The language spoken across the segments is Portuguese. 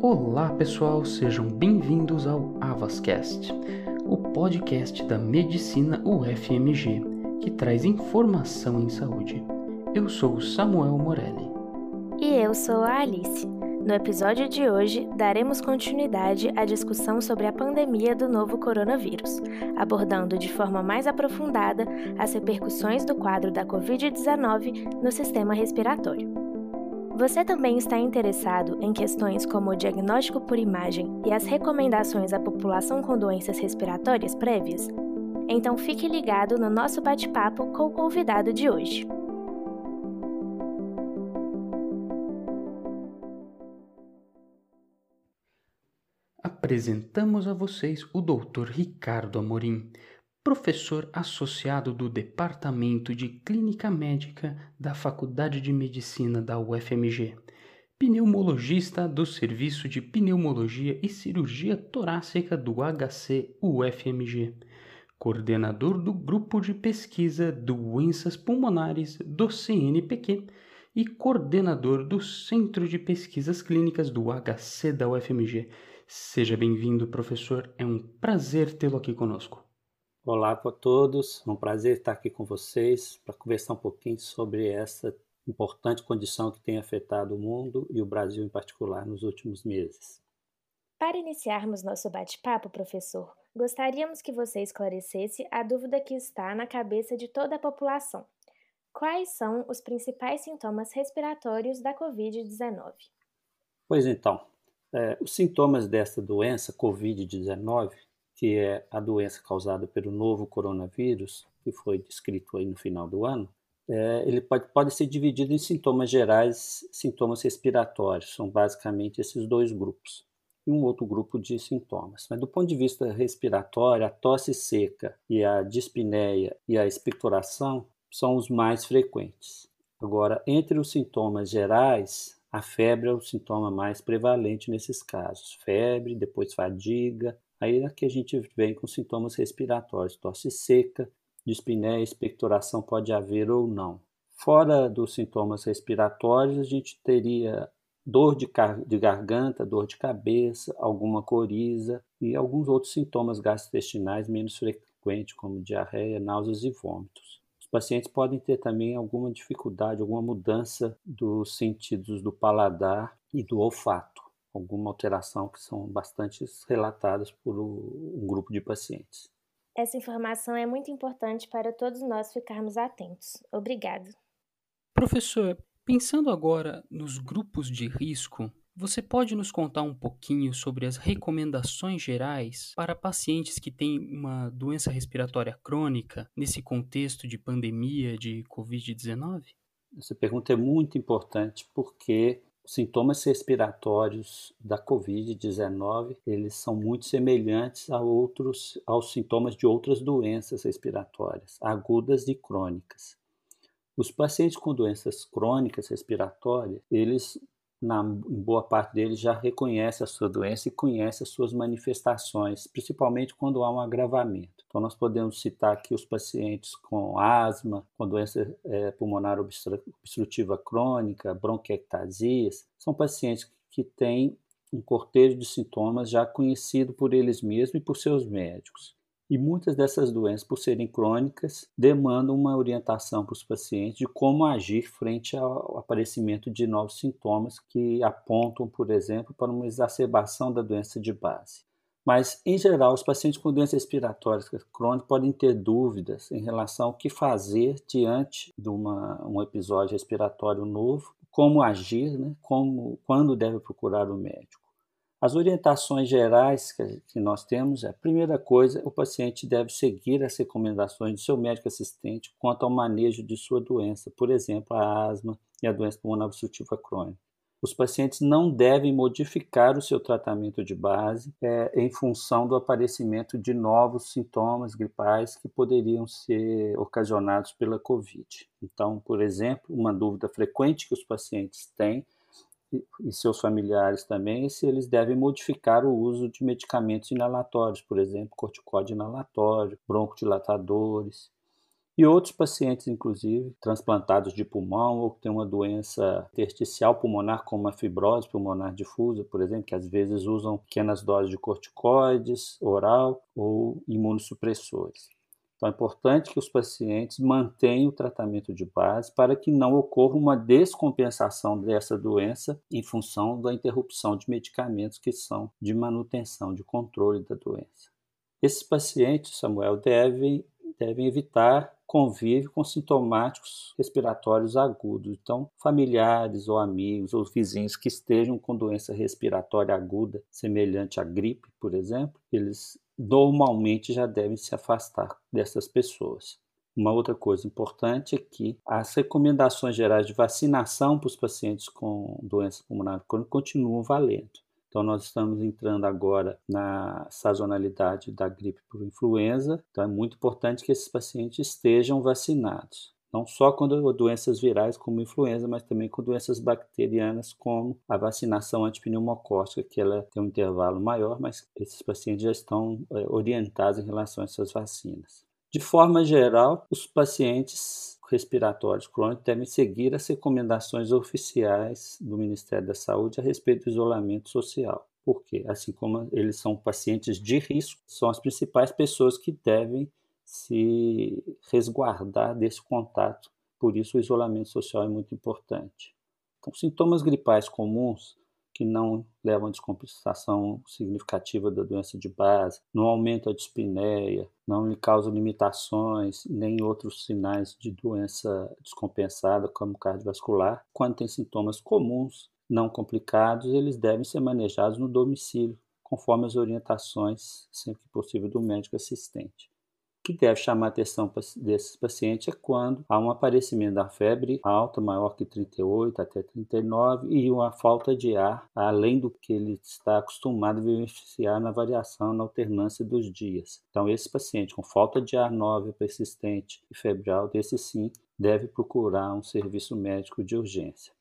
Olá pessoal, sejam bem-vindos ao Avascast, o podcast da Medicina UFMG, que traz informação em saúde. Eu sou Samuel Morelli. E eu sou a Alice. No episódio de hoje, daremos continuidade à discussão sobre a pandemia do novo coronavírus, abordando de forma mais aprofundada as repercussões do quadro da Covid-19 no sistema respiratório. Você também está interessado em questões como o diagnóstico por imagem e as recomendações à população com doenças respiratórias prévias? Então fique ligado no nosso bate-papo com o convidado de hoje. apresentamos a vocês o Dr. Ricardo Amorim, professor associado do Departamento de Clínica Médica da Faculdade de Medicina da UFMG, pneumologista do Serviço de Pneumologia e Cirurgia Torácica do HC UFMG, coordenador do Grupo de Pesquisa Doenças Pulmonares do CNPq e coordenador do Centro de Pesquisas Clínicas do HC da UFMG Seja bem-vindo, professor. É um prazer tê-lo aqui conosco. Olá para todos. É um prazer estar aqui com vocês para conversar um pouquinho sobre essa importante condição que tem afetado o mundo e o Brasil em particular nos últimos meses. Para iniciarmos nosso bate-papo, professor, gostaríamos que você esclarecesse a dúvida que está na cabeça de toda a população. Quais são os principais sintomas respiratórios da Covid-19? Pois então, é, os sintomas dessa doença, Covid-19, que é a doença causada pelo novo coronavírus, que foi descrito aí no final do ano, é, ele pode, pode ser dividido em sintomas gerais, sintomas respiratórios, são basicamente esses dois grupos, e um outro grupo de sintomas. Mas do ponto de vista respiratório, a tosse seca e a dispneia e a expectoração são os mais frequentes. Agora, entre os sintomas gerais, a febre é o sintoma mais prevalente nesses casos. Febre, depois fadiga. Aí é que a gente vem com sintomas respiratórios, tosse seca, dispneia, expectoração pode haver ou não. Fora dos sintomas respiratórios, a gente teria dor de, de garganta, dor de cabeça, alguma coriza e alguns outros sintomas gastrointestinais menos frequentes, como diarreia, náuseas e vômitos pacientes podem ter também alguma dificuldade, alguma mudança dos sentidos do paladar e do olfato, alguma alteração que são bastante relatadas por um grupo de pacientes. Essa informação é muito importante para todos nós ficarmos atentos. Obrigado. Professor, pensando agora nos grupos de risco, você pode nos contar um pouquinho sobre as recomendações gerais para pacientes que têm uma doença respiratória crônica nesse contexto de pandemia de Covid-19? Essa pergunta é muito importante porque os sintomas respiratórios da Covid-19 eles são muito semelhantes a outros, aos sintomas de outras doenças respiratórias, agudas e crônicas. Os pacientes com doenças crônicas respiratórias, eles na, em boa parte deles, já reconhece a sua doença e conhece as suas manifestações, principalmente quando há um agravamento. Então, nós podemos citar aqui os pacientes com asma, com doença é, pulmonar obstrutiva crônica, bronquiectasias, são pacientes que têm um cortejo de sintomas já conhecido por eles mesmos e por seus médicos. E muitas dessas doenças, por serem crônicas, demandam uma orientação para os pacientes de como agir frente ao aparecimento de novos sintomas que apontam, por exemplo, para uma exacerbação da doença de base. Mas, em geral, os pacientes com doenças respiratórias crônicas podem ter dúvidas em relação ao que fazer diante de uma, um episódio respiratório novo, como agir, né? como, quando deve procurar o médico. As orientações gerais que nós temos é, primeira coisa, o paciente deve seguir as recomendações do seu médico assistente quanto ao manejo de sua doença, por exemplo, a asma e a doença pulmonar obstrutiva crônica. Os pacientes não devem modificar o seu tratamento de base é, em função do aparecimento de novos sintomas gripais que poderiam ser ocasionados pela Covid. Então, por exemplo, uma dúvida frequente que os pacientes têm e seus familiares também, se eles devem modificar o uso de medicamentos inalatórios, por exemplo, corticóide inalatório, broncodilatadores. e outros pacientes, inclusive, transplantados de pulmão ou que têm uma doença intersticial pulmonar, como a fibrose pulmonar difusa, por exemplo, que às vezes usam pequenas doses de corticoides oral ou imunossupressores. Então é importante que os pacientes mantenham o tratamento de base para que não ocorra uma descompensação dessa doença em função da interrupção de medicamentos que são de manutenção, de controle da doença. Esses pacientes, Samuel, devem, devem evitar convívio com sintomáticos respiratórios agudos. Então, familiares ou amigos ou vizinhos que estejam com doença respiratória aguda, semelhante à gripe, por exemplo, eles normalmente já devem se afastar dessas pessoas. Uma outra coisa importante é que as recomendações gerais de vacinação para os pacientes com doença pulmonar crônica continuam valendo. Então, nós estamos entrando agora na sazonalidade da gripe por influenza, então é muito importante que esses pacientes estejam vacinados. Não só com doenças virais como influenza, mas também com doenças bacterianas, como a vacinação antipneumocócica, que ela tem um intervalo maior, mas esses pacientes já estão é, orientados em relação a essas vacinas. De forma geral, os pacientes respiratórios crônicos devem seguir as recomendações oficiais do Ministério da Saúde a respeito do isolamento social. Porque, assim como eles são pacientes de risco, são as principais pessoas que devem se resguardar desse contato. Por isso, o isolamento social é muito importante. Então, sintomas gripais comuns que não levam a descompensação significativa da doença de base, não aumenta a dispneia, não lhe causam limitações, nem outros sinais de doença descompensada, como cardiovascular. Quando tem sintomas comuns, não complicados, eles devem ser manejados no domicílio, conforme as orientações, sempre que possível, do médico assistente que deve chamar a atenção desses pacientes é quando há um aparecimento da febre alta, maior que 38 até 39, e uma falta de ar, além do que ele está acostumado a vivenciar na variação, na alternância dos dias. Então, esse paciente com falta de ar nova, persistente e febral, desse sim, deve procurar um serviço médico de urgência.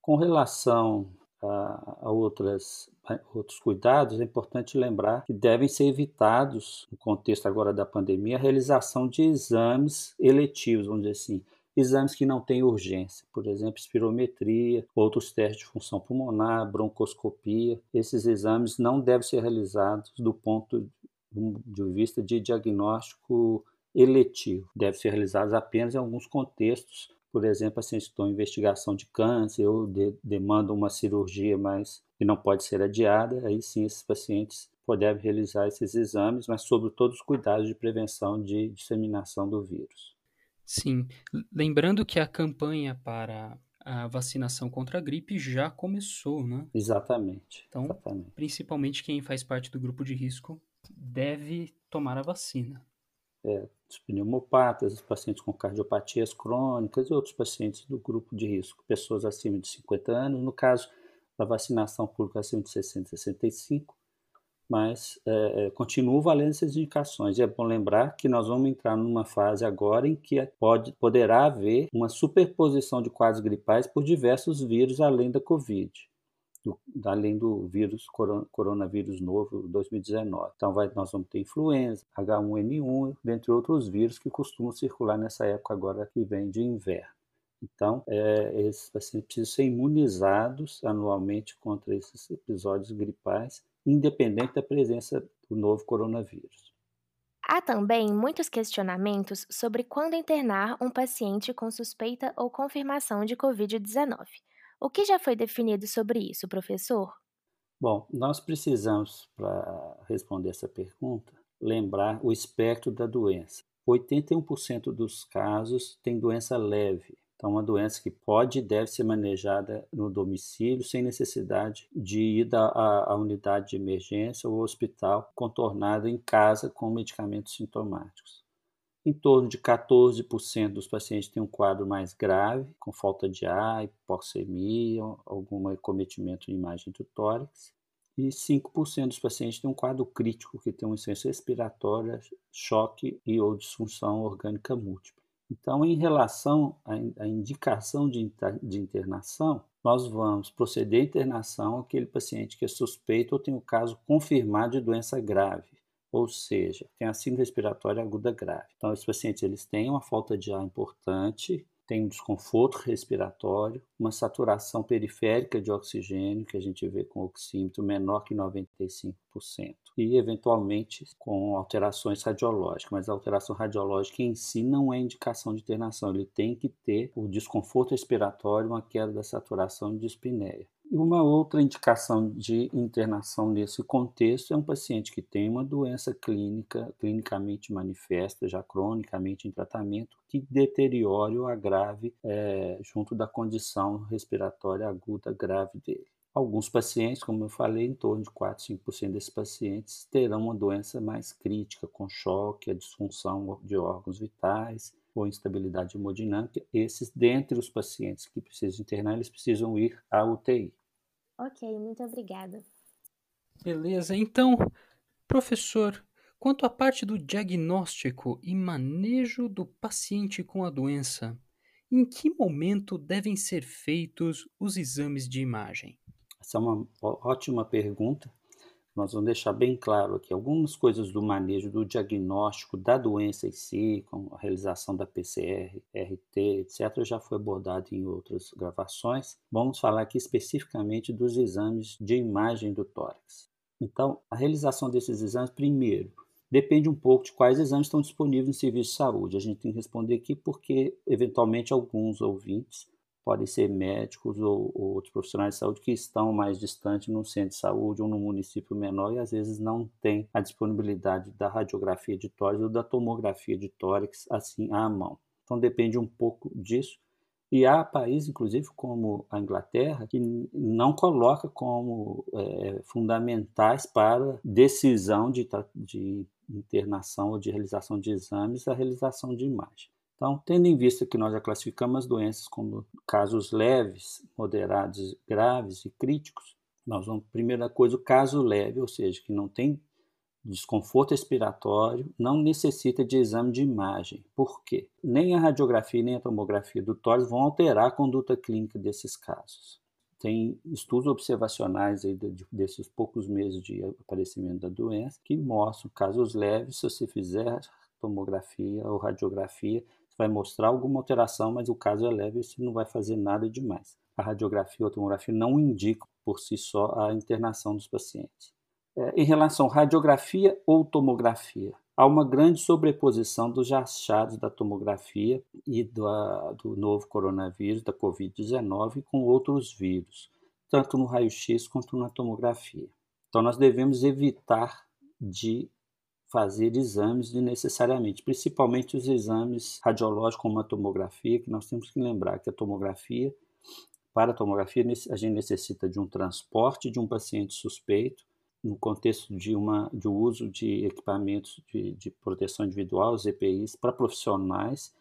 Com relação a, outras outros cuidados, é importante lembrar que devem ser evitados, no contexto agora da pandemia, a realização de exames eletivos, vamos dizer assim, exames que não têm urgência, por exemplo, espirometria, outros testes de função pulmonar, broncoscopia. Esses exames não devem ser realizados do ponto de vista de diagnóstico eletivo. Devem ser realizados apenas em alguns contextos por exemplo, que estão em investigação de câncer ou de, demandam uma cirurgia, mas que não pode ser adiada, aí sim esses pacientes podem realizar esses exames, mas sobre todos os cuidados de prevenção de disseminação do vírus. Sim, lembrando que a campanha para a vacinação contra a gripe já começou, né? Exatamente. Então, exatamente. principalmente quem faz parte do grupo de risco deve tomar a vacina. É, os pneumopatas, os pacientes com cardiopatias crônicas e outros pacientes do grupo de risco, pessoas acima de 50 anos, no caso da vacinação pública acima de 60 e 65, mas é, é, continuam valendo essas indicações. E é bom lembrar que nós vamos entrar numa fase agora em que pode, poderá haver uma superposição de quadros gripais por diversos vírus além da Covid do, além do vírus coronavírus novo 2019. Então vai, nós vamos ter influenza, H1N1, dentre outros vírus que costumam circular nessa época agora que vem de inverno. Então, é, esses pacientes precisam ser imunizados anualmente contra esses episódios gripais, independente da presença do novo coronavírus. Há também muitos questionamentos sobre quando internar um paciente com suspeita ou confirmação de Covid-19. O que já foi definido sobre isso, professor? Bom, nós precisamos, para responder essa pergunta, lembrar o espectro da doença. 81% dos casos têm doença leve, então, uma doença que pode e deve ser manejada no domicílio sem necessidade de ir à, unidade de emergência ou hospital, contornado em casa com medicamentos sintomáticos. Em torno de 14% dos pacientes têm um quadro mais grave, com falta de ar, hipoxemia, algum acometimento em imagem do tórax. E 5% dos pacientes têm um quadro crítico, que tem uma insuficiência respiratória, choque e ou disfunção orgânica múltipla. Então, em relação à indicação de internação, nós vamos proceder à internação aquele paciente que é suspeito ou tem o um caso confirmado de doença grave ou seja, tem a síndrome respiratória aguda grave. Então, esses pacientes eles têm uma falta de ar importante, tem um desconforto respiratório, uma saturação periférica de oxigênio, que a gente vê com oxímetro menor que 95%, e eventualmente com alterações radiológicas, mas a alteração radiológica em si não é indicação de internação, ele tem que ter o desconforto respiratório, uma queda da saturação de dispneia. E uma outra indicação de internação nesse contexto é um paciente que tem uma doença clínica, clinicamente manifesta, já cronicamente em tratamento, que deteriore ou agrave é, junto da condição respiratória aguda grave dele. Alguns pacientes, como eu falei, em torno de 4, 5% desses pacientes terão uma doença mais crítica, com choque, a disfunção de órgãos vitais ou instabilidade hemodinâmica. Esses, dentre os pacientes que precisam internar, eles precisam ir à UTI. Ok, muito obrigada. Beleza, então, professor, quanto à parte do diagnóstico e manejo do paciente com a doença, em que momento devem ser feitos os exames de imagem? Essa é uma ótima pergunta nós vamos deixar bem claro aqui algumas coisas do manejo do diagnóstico da doença em si, com a realização da PCR, RT, etc., já foi abordado em outras gravações. Vamos falar aqui especificamente dos exames de imagem do tórax. Então, a realização desses exames, primeiro, depende um pouco de quais exames estão disponíveis no serviço de saúde. A gente tem que responder aqui porque, eventualmente, alguns ouvintes podem ser médicos ou, ou, outros profissionais de saúde que estão mais distantes no centro de saúde ou no município menor e às vezes não tem a disponibilidade da radiografia de tórax ou da tomografia de tórax assim à mão. Então depende um pouco disso. E há países, inclusive como a Inglaterra, que não coloca como é, fundamentais para decisão de, de internação ou de realização de exames a realização de imagem. Então, tendo em vista que nós já classificamos as doenças como casos leves, moderados, graves e críticos, nós vamos, primeira coisa, o caso leve, ou seja, que não tem desconforto respiratório, não necessita de exame de imagem. Por quê? Nem a radiografia nem a tomografia do tórax vão alterar a conduta clínica desses casos. Tem estudos observacionais aí desses poucos meses de aparecimento da doença que mostram casos leves, se você fizer tomografia ou radiografia, vai mostrar alguma alteração, mas o caso é leve e você não vai fazer nada demais. A radiografia ou a tomografia não indicam por si só a internação dos pacientes. É, em relação à radiografia ou tomografia, há uma grande sobreposição dos achados da tomografia e do, do novo coronavírus, da Covid-19, com outros vírus, tanto no raio-x quanto na tomografia. Então, nós devemos evitar de fazer exames necessariamente, principalmente os exames radiológicos como a tomografia, que nós temos que lembrar que a tomografia, para a tomografia, a gente necessita de um transporte de um paciente suspeito, no contexto de, uma, de uso de equipamentos de, de proteção individual, os EPIs, para profissionais.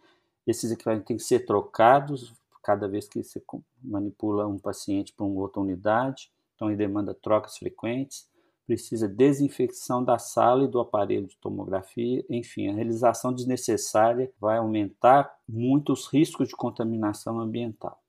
Esses equipamentos têm que ser trocados cada vez que você manipula um paciente para uma outra unidade, então ele demanda trocas frequentes precisa desinfecção da sala e do aparelho de tomografia, enfim, a realização desnecessária vai aumentar muito os riscos de contaminação ambiental.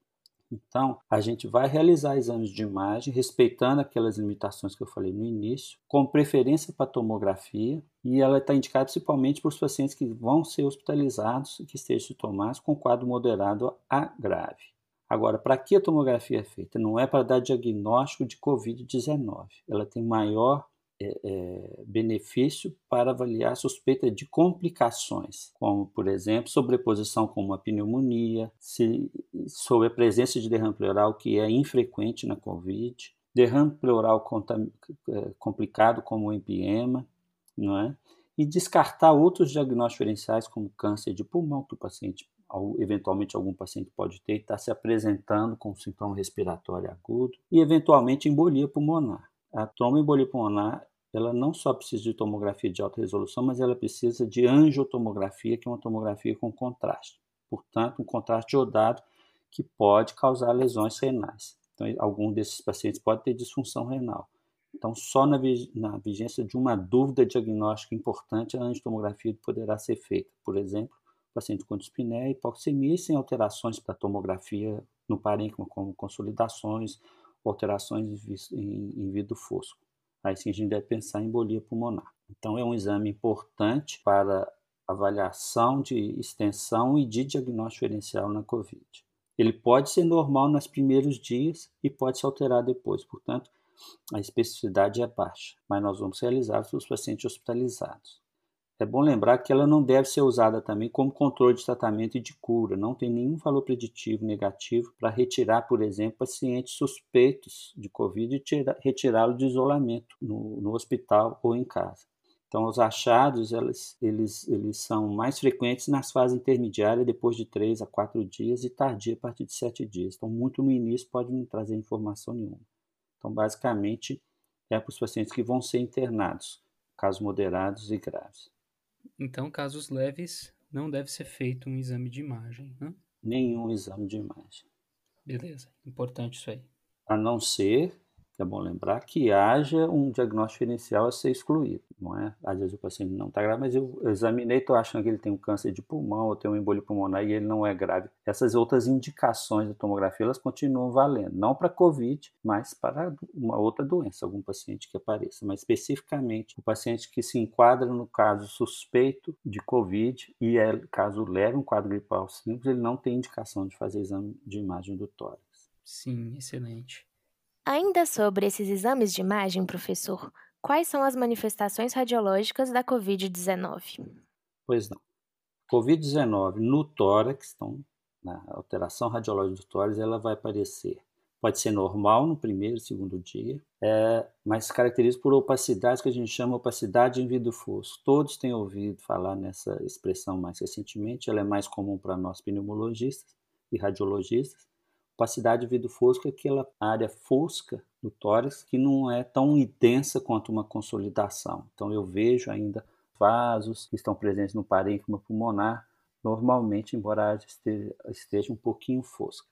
Então, a gente vai realizar exames de imagem, respeitando aquelas limitações que eu falei no início, com preferência para tomografia, e ela está indicada principalmente para os pacientes que vão ser hospitalizados e que estejam sintomáticos com quadro moderado a grave. Agora, para que a tomografia é feita? Não é para dar diagnóstico de Covid-19. Ela tem maior é, é, benefício para avaliar suspeita de complicações, como, por exemplo, sobreposição com uma pneumonia, se, sobre a presença de derrame pleural, que é infrequente na Covid, derrame pleural é, complicado, como o empiema, não é? e descartar outros diagnósticos diferenciais, como câncer de pulmão, que o paciente eventualmente algum paciente pode ter, está se apresentando com sintoma respiratório agudo e eventualmente embolia pulmonar. A tromboembolia pulmonar ela não só precisa de tomografia de alta resolução, mas ela precisa de angiotomografia, que é uma tomografia com contraste. Portanto, um contraste iodado que pode causar lesões renais. Então, algum desses pacientes pode ter disfunção renal. Então, só na, na vigência de uma dúvida diagnóstica importante, a angiotomografia poderá ser feita. Por exemplo, paciente com dispneia e hipoxemia sem alterações para tomografia no parênquima, como consolidações alterações em, em vidro fosco. Aí sim a gente deve pensar em embolia pulmonar. Então, é um exame importante para avaliação de extensão e de diagnóstico diferencial na COVID. Ele pode ser normal nos primeiros dias e pode se alterar depois, portanto, a especificidade é baixa, mas nós vamos realizar para os pacientes hospitalizados. É bom lembrar que ela não deve ser usada também como controle de tratamento e de cura. Não tem nenhum valor preditivo negativo para retirar, por exemplo, pacientes suspeitos de Covid e retirá-lo de isolamento no, no hospital ou em casa. Então, os achados eles, eles, eles são mais frequentes nas fases intermediárias, depois de 3 a 4 dias, e tardia a partir de 7 dias. Então, muito no início pode não trazer informação nenhuma. Então, basicamente, é para os pacientes que vão ser internados, casos moderados e graves. Então, casos leves, não deve ser feito um exame de imagem, né? Nenhum exame de imagem. Beleza, importante isso aí. A não ser é bom lembrar que haja um diagnóstico inicial a ser excluído, não é? Às vezes o paciente não está grave, mas eu examinei, estou achando que ele tem um câncer de pulmão ou tem um emboli pulmonar e ele não é grave. Essas outras indicações da tomografia, elas continuam valendo, não para COVID, mas para uma outra doença, algum paciente que apareça, mas especificamente o paciente que se enquadra no caso suspeito de COVID e é caso leve, um quadro gripal simples, ele não tem indicação de fazer exame de imagem do tórax. Sim, excelente. Ainda sobre esses exames de imagem, professor, quais são as manifestações radiológicas da Covid-19? Pois não. Covid-19 no tórax, então, na alteração radiológica do tórax, ela vai aparecer. Pode ser normal no primeiro segundo dia, é, mas caracteriza por opacidade que a gente chama opacidade em vidro fosco. Todos têm ouvido falar nessa expressão mais recentemente, ela é mais comum para nós pneumologistas e radiologistas opacidade vidro fosco é aquela área fosca do tórax que não é tão intensa quanto uma consolidação. Então eu vejo ainda vasos que estão presentes no parênquima pulmonar, normalmente, embora esteja um pouquinho fosca.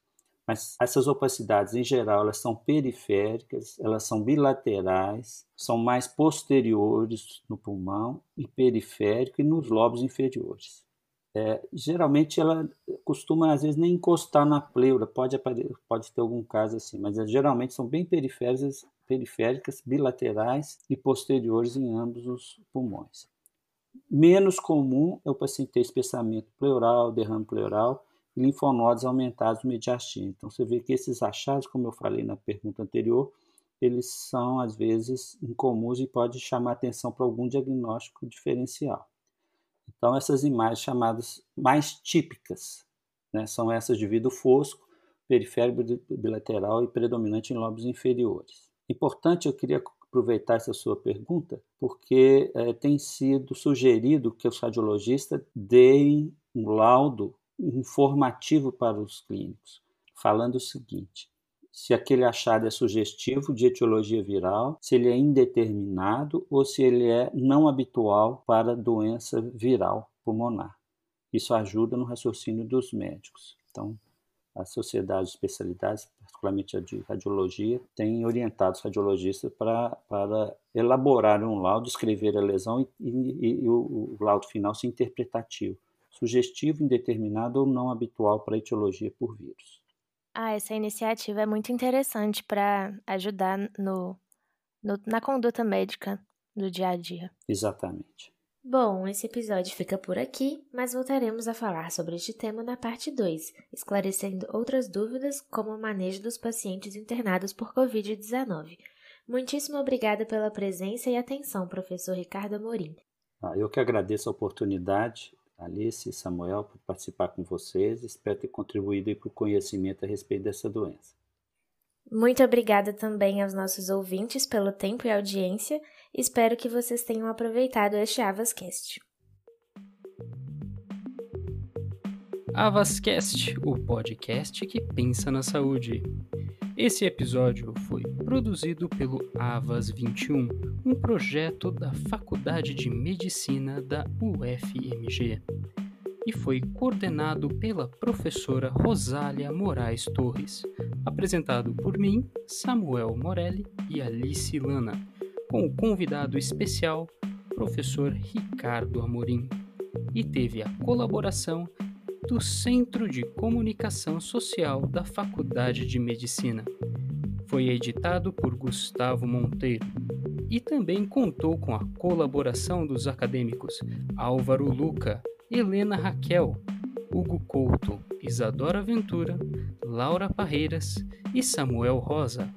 Mas essas opacidades, em geral, elas são periféricas, elas são bilaterais, são mais posteriores no pulmão e periférico e nos lobos inferiores. É, geralmente ela costuma às vezes nem encostar na pleura, pode, pode ter algum caso assim, mas é, geralmente são bem periféricas, periféricas, bilaterais e posteriores em ambos os pulmões. Menos comum é o paciente ter espessamento pleural, derrame pleural e linfonodos aumentados no mediastino. Então você vê que esses achados, como eu falei na pergunta anterior, eles são às vezes incomuns e pode chamar atenção para algum diagnóstico diferencial. Então, essas imagens chamadas mais típicas né, são essas de vidro fosco, periférico bilateral e predominante em lobos inferiores. Importante, eu queria aproveitar essa sua pergunta, porque é, tem sido sugerido que os radiologistas deem um laudo informativo para os clínicos, falando o seguinte: se aquele achado é sugestivo de etiologia viral, se ele é indeterminado ou se ele é não habitual para doença viral pulmonar. Isso ajuda no raciocínio dos médicos. Então, a sociedade de especialidades, particularmente a de radiologia, tem orientado os radiologistas para, para elaborar um laudo, escrever a lesão e, e, e o, o laudo final ser interpretativo, sugestivo, indeterminado ou não habitual para etiologia por vírus. Ah, essa iniciativa é muito interessante para ajudar no, no, na conduta médica do dia a dia. Exatamente. Bom, esse episódio fica por aqui, mas voltaremos a falar sobre este tema na parte 2, esclarecendo outras dúvidas como o manejo dos pacientes internados por Covid-19. Muitíssimo obrigada pela presença e atenção, professor Ricardo Amorim. Ah, eu que agradeço a oportunidade Alice e Samuel por participar com vocês. Espero ter contribuído para o conhecimento a respeito dessa doença. Muito obrigada também aos nossos ouvintes pelo tempo e audiência. Espero que vocês tenham aproveitado este Avascast. Avascast, o podcast que pensa na saúde. Esse episódio foi produzido pelo Avas 21, um projeto da Faculdade de Medicina da UFMG, e foi coordenado pela professora Rosália Moraes Torres, apresentado por mim, Samuel Morelli e Alice Lana, com o convidado especial, professor Ricardo Amorim, e teve a colaboração do Centro de Comunicação Social da Faculdade de Medicina. Foi editado por Gustavo Monteiro. e também contou com a colaboração dos acadêmicos Álvaro Luca, Helena Raquel, Hugo Couto, Isadora Ventura, Laura Parreiras e Samuel Rosa.